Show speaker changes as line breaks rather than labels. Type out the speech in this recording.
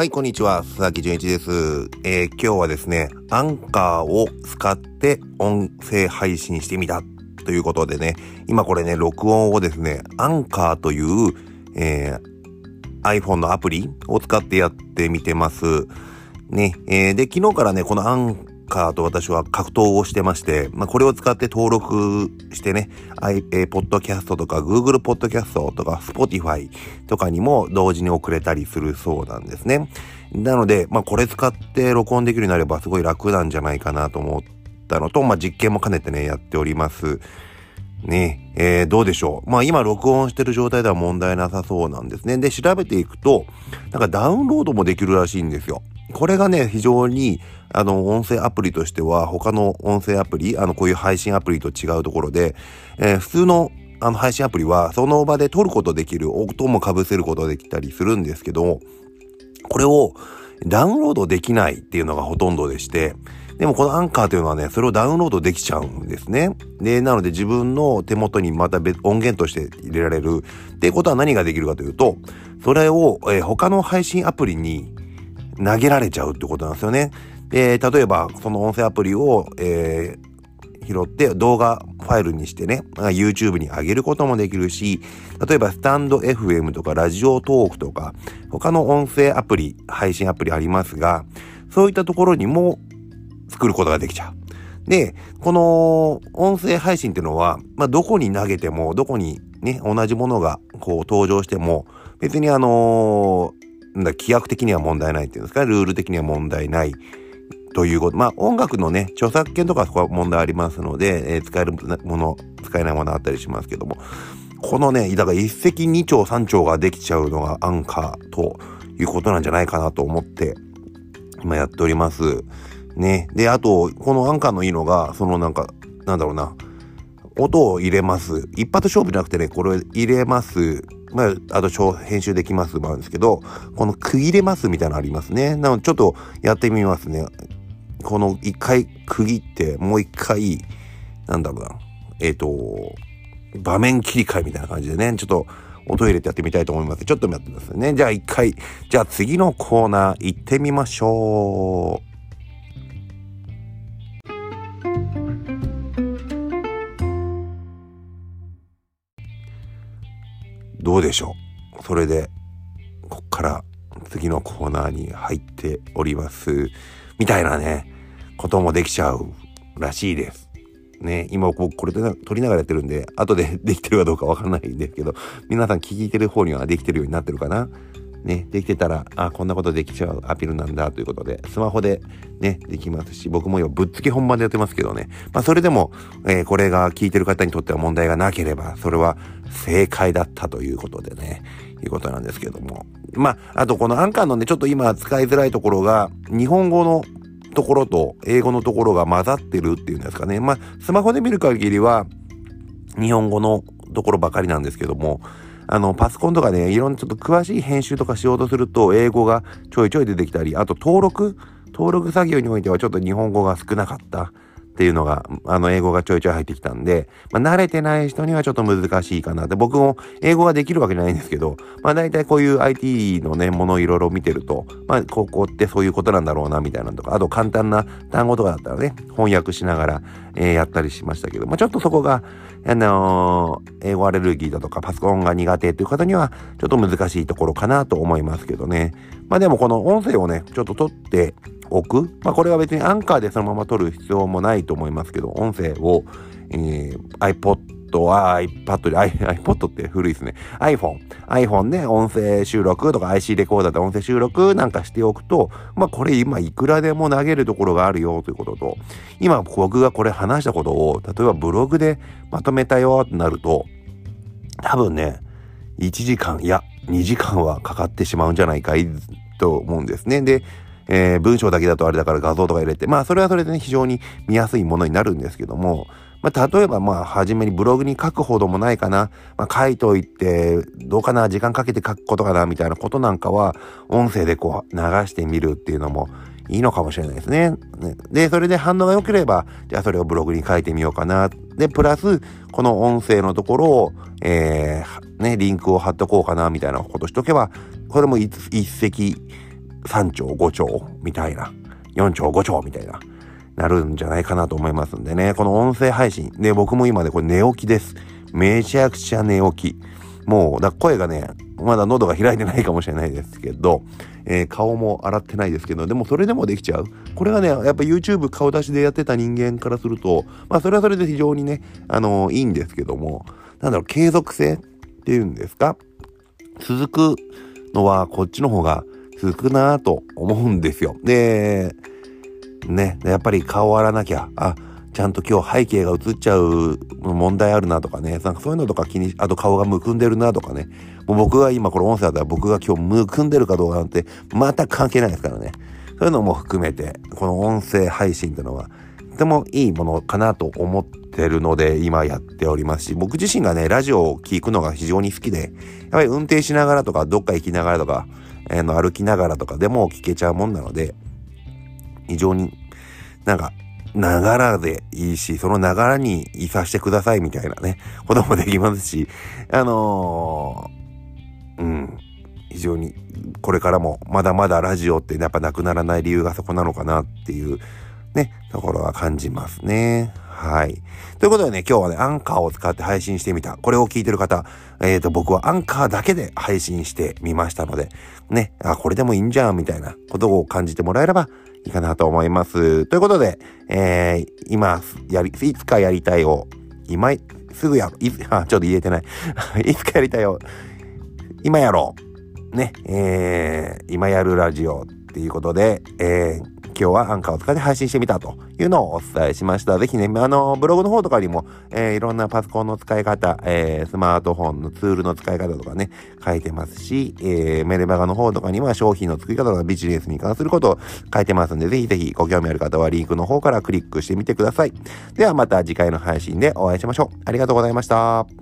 はい、こんにちは。佐々木純一です。えー、今日はですね、アンカーを使って音声配信してみたということでね、今これね、録音をですね、アンカーという、えー、iPhone のアプリを使ってやってみてます。ね、えー、で、昨日からね、このアンカーと私は格闘をしてまして、まあ、これを使って登録してね、i、えー、ポッドキャストとか Google ポッドキャストとか Spotify とかにも同時に送れたりするそうなんですね。なので、まあ、これ使って録音できるようになればすごい楽なんじゃないかなと思ったのと、まあ、実験も兼ねてね、やっております。ねえー、どうでしょう。まあ今録音してる状態では問題なさそうなんですね。で、調べていくと、なんかダウンロードもできるらしいんですよ。これがね、非常に、あの、音声アプリとしては、他の音声アプリ、あの、こういう配信アプリと違うところで、えー、普通のあの配信アプリは、その場で撮ることできる、音も被せることできたりするんですけど、これをダウンロードできないっていうのがほとんどでして、でもこのアンカーというのはね、それをダウンロードできちゃうんですね。で、なので自分の手元にまた別音源として入れられる。っていうことは何ができるかというと、それを、えー、他の配信アプリに投げられちゃうってことなんですよね。で、例えばその音声アプリを、えー、拾って動画ファイルにしてね、YouTube に上げることもできるし、例えばスタンド FM とかラジオトークとか、他の音声アプリ、配信アプリありますが、そういったところにも作ることができちゃう。で、この音声配信っていうのは、まあ、どこに投げても、どこにね、同じものがこう登場しても、別にあのー、規約的には問題ないっていうんですか、ルール的には問題ないということ。まあ、音楽のね、著作権とかそこは問題ありますので、えー、使えるもの、使えないものあったりしますけども、このね、だから一石二鳥三鳥ができちゃうのがアンカーということなんじゃないかなと思って、今やっております。ね。で、あと、このアンカーのいいのが、そのなんか、なんだろうな、音を入れます。一発勝負じゃなくてね、これ入れます。まあ、あと編集できますもあるんですけど、この区切れますみたいなのありますね。なのでちょっとやってみますね。この一回区切って、もう一回、なんだろうな、えっ、ー、と、場面切り替えみたいな感じでね、ちょっと音入れてやってみたいと思います。ちょっと待ってくださいね。じゃあ一回、じゃあ次のコーナー行ってみましょう。どうでしょう？それで、こっから次のコーナーに入っております。みたいなね、こともできちゃうらしいです。ね、今僕これで撮りながらやってるんで、後で できてるかどうかわからないんですけど、皆さん聞いてる方にはできてるようになってるかなね、できてたら、あ、こんなことできちゃうアピールなんだということで、スマホでね、できますし、僕も今ぶっつけ本番でやってますけどね。まあそれでも、えー、これが聞いてる方にとっては問題がなければ、それは正解だったということでね、いうことなんですけども。まあ、あとこのアンカーのね、ちょっと今使いづらいところが、日本語のところと英語のところが混ざってるっていうんですかね。まあ、スマホで見る限りは、日本語のところばかりなんですけども、あの、パソコンとかね、いろんなちょっと詳しい編集とかしようとすると、英語がちょいちょい出てきたり、あと登録。登録作業においてはちょっと日本語が少なかった。っていうのが、あの、英語がちょいちょい入ってきたんで、まあ、慣れてない人にはちょっと難しいかなって、僕も英語ができるわけじゃないんですけど、まあ、大体こういう IT のね、ものをいろいろ見てると、まあ、ここってそういうことなんだろうな、みたいなのとか、あと簡単な単語とかだったらね、翻訳しながら、えー、やったりしましたけど、まあ、ちょっとそこが、あのー、英語アレルギーだとかパソコンが苦手っていう方にはちょっと難しいところかなと思いますけどね。まあでもこの音声をね、ちょっと取っておく？まあこれは別にアンカーでそのまま取る必要もないと思いますけど、音声を、えー、iPod は iPad で、iPod って古いですね。iPhone。iPhone で音声収録とか IC レコーダーで音声収録なんかしておくと、まあこれ今いくらでも投げるところがあるよということと、今僕がこれ話したことを、例えばブログでまとめたよってなると、多分ね、1時間、いや、2時間はかかってしまうんじゃないかいと思うんですね。で、えー、文章だけだとあれだから画像とか入れて、まあそれはそれでね、非常に見やすいものになるんですけども、まあ、例えばまあ、初めにブログに書くほどもないかな。まあ、書いといて、どうかな、時間かけて書くことかな、みたいなことなんかは、音声でこう、流してみるっていうのもいいのかもしれないですね。で、それで反応が良ければ、じゃあそれをブログに書いてみようかな。で、プラス、この音声のところを、えー、ね、リンクを貼っとこうかな、みたいなことしとけば、これも一石3兆5兆みたいな、4兆5兆みたいな、なるんじゃないかなと思いますんでね、この音声配信、で、僕も今ね、これ寝起きです。めちゃくちゃ寝起き。もう、だ声がね、まだ喉が開いてないかもしれないですけど、えー、顔も洗ってないですけど、でもそれでもできちゃう。これがね、やっぱ YouTube 顔出しでやってた人間からすると、まあそれはそれで非常にね、あのー、いいんですけども、なんだろう、継続性っていうんですか？続くのはこっちの方が続くなぁと思うんですよ。で、ね、やっぱり顔を洗わなきゃ、あ、ちゃんと今日背景が映っちゃう問題あるなとかね、なんかそういうのとか気に、あと顔がむくんでるなとかね、もう僕が今これ音声だったら僕が今日むくんでるかどうかなんて全く関係ないですからね。そういうのも含めて、この音声配信ってのは、とてもいいものかなと思ってるので、今やっておりますし、僕自身がね、ラジオを聴くのが非常に好きで、やっぱり運転しながらとか、どっか行きながらとか、えー、の歩きながらとかでも聞けちゃうもんなので、非常になんかながらでいいし、そのながらにいさしてくださいみたいなね、こともできますし、あのー、うん、非常に、これからもまだまだラジオってやっぱなくならない理由がそこなのかなっていう、ね、ところは感じますね。はい。ということでね、今日はね、アンカーを使って配信してみた。これを聞いてる方、えっ、ー、と、僕はアンカーだけで配信してみましたので、ね、あ、これでもいいんじゃん、みたいなことを感じてもらえればいいかなと思います。ということで、えー、今、やり、いつかやりたいを、今、すぐや、い あ、ちょっと言えてない。いつかやりたいを、今やろう。ね、えー、今やるラジオっていうことで、えー、今日はアンカーを使って配信してみたというのをお伝えしました。ぜひね、あの、ブログの方とかにも、えー、いろんなパソコンの使い方、えー、スマートフォンのツールの使い方とかね、書いてますし、えー、メルマガの方とかには商品の作り方とかビジネスに関することを書いてますんで、ぜひぜひご興味ある方はリンクの方からクリックしてみてください。ではまた次回の配信でお会いしましょう。ありがとうございました。